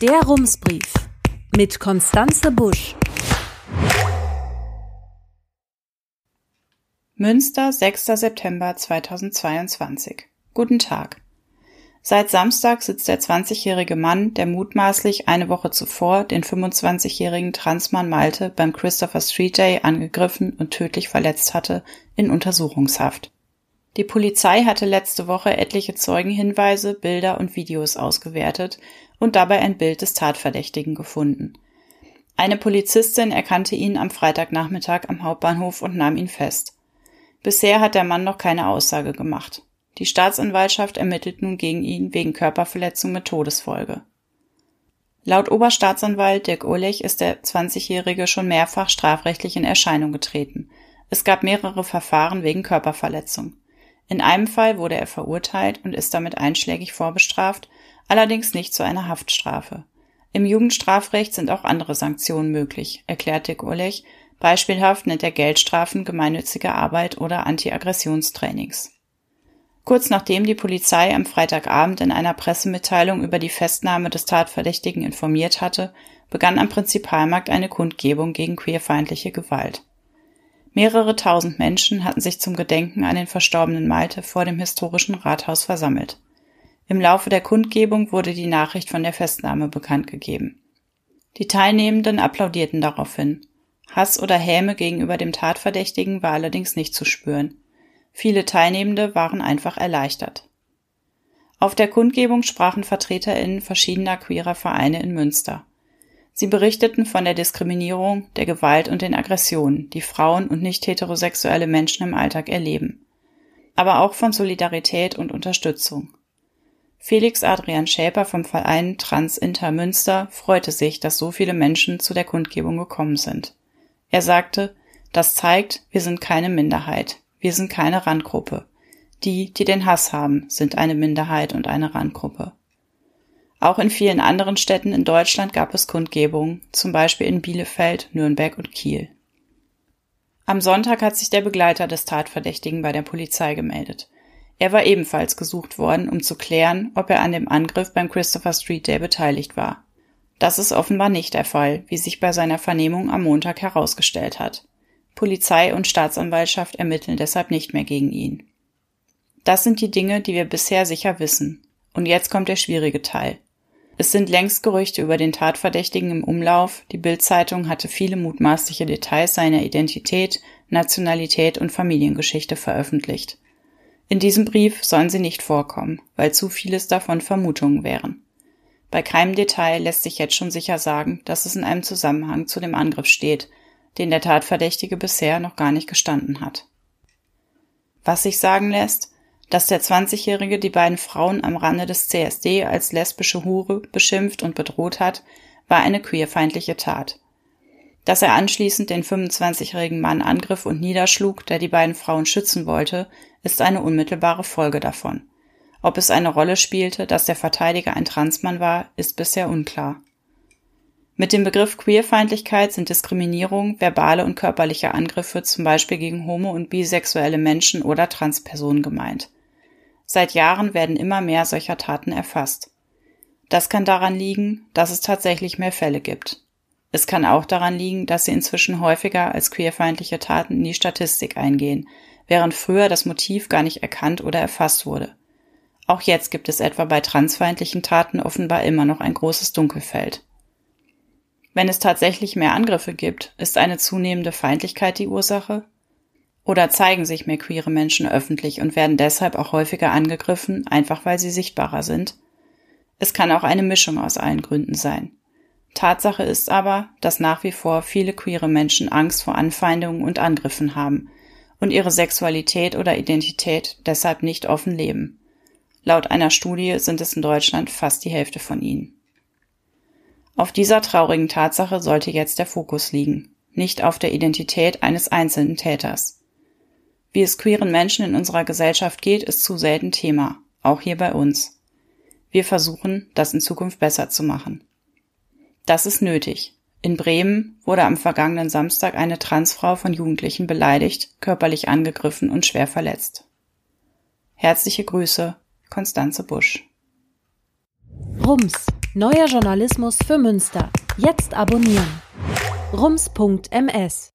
Der Rumsbrief mit Konstanze Busch. Münster, 6. September 2022. Guten Tag. Seit Samstag sitzt der 20-jährige Mann, der mutmaßlich eine Woche zuvor den 25-jährigen Transmann Malte beim Christopher Street Day angegriffen und tödlich verletzt hatte, in Untersuchungshaft. Die Polizei hatte letzte Woche etliche Zeugenhinweise, Bilder und Videos ausgewertet und dabei ein Bild des Tatverdächtigen gefunden. Eine Polizistin erkannte ihn am Freitagnachmittag am Hauptbahnhof und nahm ihn fest. Bisher hat der Mann noch keine Aussage gemacht. Die Staatsanwaltschaft ermittelt nun gegen ihn wegen Körperverletzung mit Todesfolge. Laut Oberstaatsanwalt Dirk Uhrlich ist der 20-Jährige schon mehrfach strafrechtlich in Erscheinung getreten. Es gab mehrere Verfahren wegen Körperverletzung. In einem Fall wurde er verurteilt und ist damit einschlägig vorbestraft, allerdings nicht zu einer Haftstrafe. Im Jugendstrafrecht sind auch andere Sanktionen möglich, erklärte Gurlech. Beispielhaft nennt er Geldstrafen, gemeinnützige Arbeit oder Anti-Aggressionstrainings. Kurz nachdem die Polizei am Freitagabend in einer Pressemitteilung über die Festnahme des Tatverdächtigen informiert hatte, begann am Prinzipalmarkt eine Kundgebung gegen queerfeindliche Gewalt. Mehrere tausend Menschen hatten sich zum Gedenken an den verstorbenen Malte vor dem historischen Rathaus versammelt. Im Laufe der Kundgebung wurde die Nachricht von der Festnahme bekannt gegeben. Die Teilnehmenden applaudierten daraufhin. Hass oder Häme gegenüber dem Tatverdächtigen war allerdings nicht zu spüren. Viele Teilnehmende waren einfach erleichtert. Auf der Kundgebung sprachen VertreterInnen verschiedener queerer Vereine in Münster. Sie berichteten von der Diskriminierung, der Gewalt und den Aggressionen, die Frauen und nicht heterosexuelle Menschen im Alltag erleben. Aber auch von Solidarität und Unterstützung. Felix Adrian Schäper vom Verein Trans Inter Münster freute sich, dass so viele Menschen zu der Kundgebung gekommen sind. Er sagte, das zeigt, wir sind keine Minderheit, wir sind keine Randgruppe. Die, die den Hass haben, sind eine Minderheit und eine Randgruppe. Auch in vielen anderen Städten in Deutschland gab es Kundgebungen, zum Beispiel in Bielefeld, Nürnberg und Kiel. Am Sonntag hat sich der Begleiter des Tatverdächtigen bei der Polizei gemeldet. Er war ebenfalls gesucht worden, um zu klären, ob er an dem Angriff beim Christopher Street Day beteiligt war. Das ist offenbar nicht der Fall, wie sich bei seiner Vernehmung am Montag herausgestellt hat. Polizei und Staatsanwaltschaft ermitteln deshalb nicht mehr gegen ihn. Das sind die Dinge, die wir bisher sicher wissen. Und jetzt kommt der schwierige Teil. Es sind längst Gerüchte über den Tatverdächtigen im Umlauf. Die Bildzeitung hatte viele mutmaßliche Details seiner Identität, Nationalität und Familiengeschichte veröffentlicht. In diesem Brief sollen sie nicht vorkommen, weil zu vieles davon Vermutungen wären. Bei keinem Detail lässt sich jetzt schon sicher sagen, dass es in einem Zusammenhang zu dem Angriff steht, den der Tatverdächtige bisher noch gar nicht gestanden hat. Was sich sagen lässt, dass der 20-Jährige die beiden Frauen am Rande des CSD als lesbische Hure beschimpft und bedroht hat, war eine queerfeindliche Tat. Dass er anschließend den 25-jährigen Mann angriff und niederschlug, der die beiden Frauen schützen wollte, ist eine unmittelbare Folge davon. Ob es eine Rolle spielte, dass der Verteidiger ein Transmann war, ist bisher unklar. Mit dem Begriff Queerfeindlichkeit sind Diskriminierung, verbale und körperliche Angriffe zum Beispiel gegen homo- und bisexuelle Menschen oder Transpersonen gemeint. Seit Jahren werden immer mehr solcher Taten erfasst. Das kann daran liegen, dass es tatsächlich mehr Fälle gibt. Es kann auch daran liegen, dass sie inzwischen häufiger als queerfeindliche Taten in die Statistik eingehen, während früher das Motiv gar nicht erkannt oder erfasst wurde. Auch jetzt gibt es etwa bei transfeindlichen Taten offenbar immer noch ein großes Dunkelfeld. Wenn es tatsächlich mehr Angriffe gibt, ist eine zunehmende Feindlichkeit die Ursache? Oder zeigen sich mehr queere Menschen öffentlich und werden deshalb auch häufiger angegriffen, einfach weil sie sichtbarer sind? Es kann auch eine Mischung aus allen Gründen sein. Tatsache ist aber, dass nach wie vor viele queere Menschen Angst vor Anfeindungen und Angriffen haben und ihre Sexualität oder Identität deshalb nicht offen leben. Laut einer Studie sind es in Deutschland fast die Hälfte von ihnen. Auf dieser traurigen Tatsache sollte jetzt der Fokus liegen, nicht auf der Identität eines einzelnen Täters. Wie es queeren Menschen in unserer Gesellschaft geht, ist zu selten Thema, auch hier bei uns. Wir versuchen, das in Zukunft besser zu machen. Das ist nötig. In Bremen wurde am vergangenen Samstag eine Transfrau von Jugendlichen beleidigt, körperlich angegriffen und schwer verletzt. Herzliche Grüße, Konstanze Busch. Rums Neuer Journalismus für Münster. Jetzt abonnieren. rums.ms